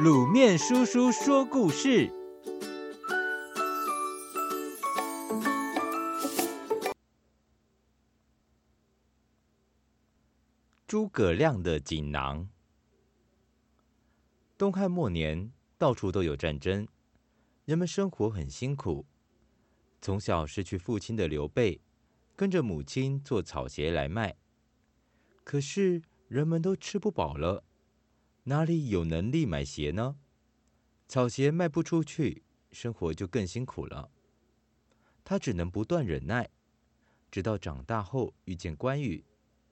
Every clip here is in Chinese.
卤面叔叔说故事：诸葛亮的锦囊。东汉末年，到处都有战争，人们生活很辛苦。从小失去父亲的刘备，跟着母亲做草鞋来卖。可是人们都吃不饱了。哪里有能力买鞋呢？草鞋卖不出去，生活就更辛苦了。他只能不断忍耐，直到长大后遇见关羽、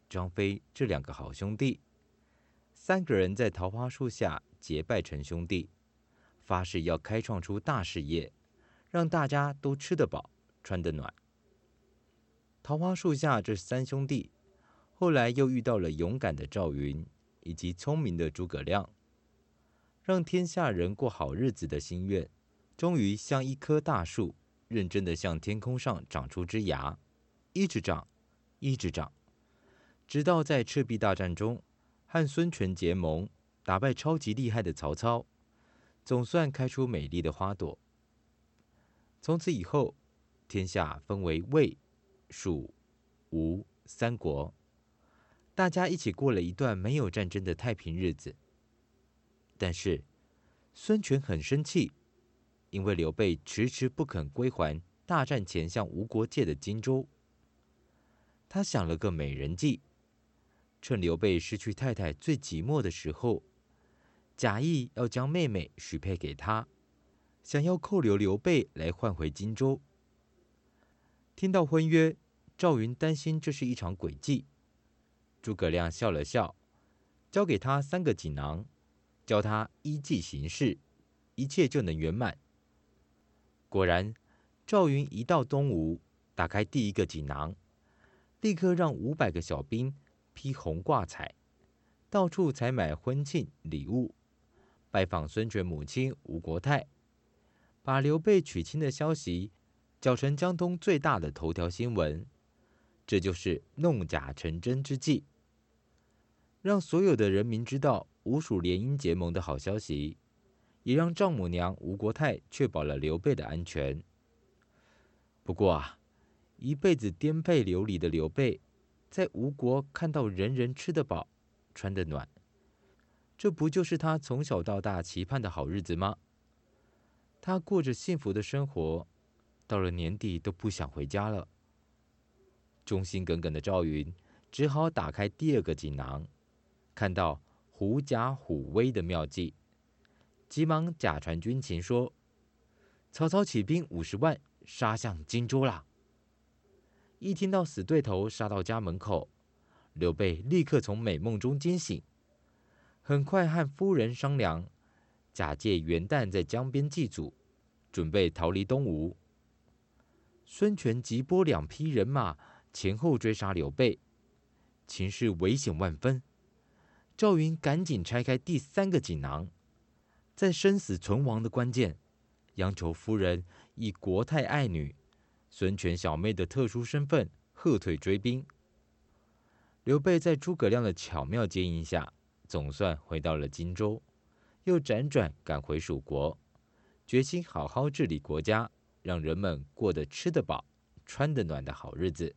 张飞这两个好兄弟。三个人在桃花树下结拜成兄弟，发誓要开创出大事业，让大家都吃得饱、穿得暖。桃花树下这三兄弟，后来又遇到了勇敢的赵云。以及聪明的诸葛亮，让天下人过好日子的心愿，终于像一棵大树，认真的向天空上长出枝芽，一直长，一直长，直到在赤壁大战中和孙权结盟，打败超级厉害的曹操，总算开出美丽的花朵。从此以后，天下分为魏、蜀、吴三国。大家一起过了一段没有战争的太平日子。但是，孙权很生气，因为刘备迟迟不肯归还大战前向吴国借的荆州。他想了个美人计，趁刘备失去太太最寂寞的时候，假意要将妹妹许配给他，想要扣留刘备来换回荆州。听到婚约，赵云担心这是一场诡计。诸葛亮笑了笑，交给他三个锦囊，教他依计行事，一切就能圆满。果然，赵云一到东吴，打开第一个锦囊，立刻让五百个小兵披红挂彩，到处采买婚庆礼物，拜访孙权母亲吴国太，把刘备娶亲的消息搅成江东最大的头条新闻。这就是弄假成真之计。让所有的人民知道吴蜀联姻结盟的好消息，也让丈母娘吴国太确保了刘备的安全。不过啊，一辈子颠沛流离的刘备，在吴国看到人人吃得饱、穿得暖，这不就是他从小到大期盼的好日子吗？他过着幸福的生活，到了年底都不想回家了。忠心耿耿的赵云只好打开第二个锦囊。看到狐假虎威的妙计，急忙假传军情说：“曹操起兵五十万，杀向荆州啦！”一听到死对头杀到家门口，刘备立刻从美梦中惊醒，很快和夫人商量，假借元旦在江边祭祖，准备逃离东吴。孙权急拨两批人马前后追杀刘备，情势危险万分。赵云赶紧拆开第三个锦囊，在生死存亡的关键，央求夫人以国太爱女、孙权小妹的特殊身份喝退追兵。刘备在诸葛亮的巧妙接应下，总算回到了荆州，又辗转赶回蜀国，决心好好治理国家，让人们过得吃得饱、穿得暖的好日子。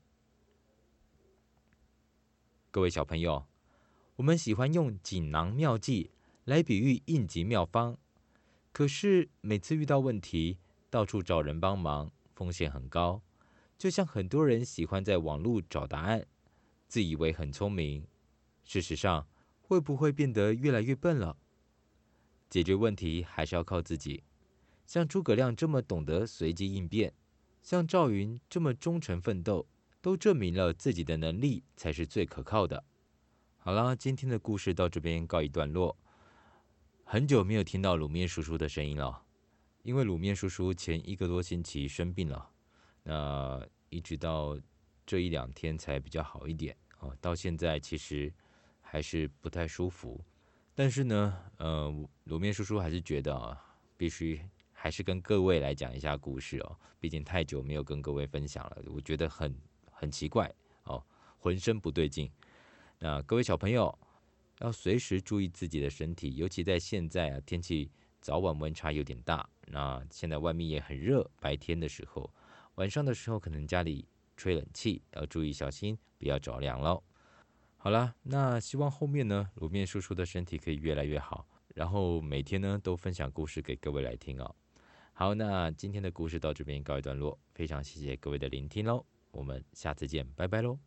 各位小朋友。我们喜欢用锦囊妙计来比喻应急妙方，可是每次遇到问题，到处找人帮忙，风险很高。就像很多人喜欢在网络找答案，自以为很聪明，事实上会不会变得越来越笨了？解决问题还是要靠自己。像诸葛亮这么懂得随机应变，像赵云这么忠诚奋斗，都证明了自己的能力才是最可靠的。好了，今天的故事到这边告一段落。很久没有听到卤面叔叔的声音了，因为卤面叔叔前一个多星期生病了，那一直到这一两天才比较好一点啊。到现在其实还是不太舒服，但是呢，呃，卤面叔叔还是觉得啊，必须还是跟各位来讲一下故事哦。毕竟太久没有跟各位分享了，我觉得很很奇怪哦，浑身不对劲。那各位小朋友，要随时注意自己的身体，尤其在现在啊，天气早晚温差有点大。那现在外面也很热，白天的时候，晚上的时候可能家里吹冷气，要注意小心，不要着凉喽。好啦，那希望后面呢，卤面叔叔的身体可以越来越好，然后每天呢都分享故事给各位来听哦。好，那今天的故事到这边告一段落，非常谢谢各位的聆听喽，我们下次见，拜拜喽。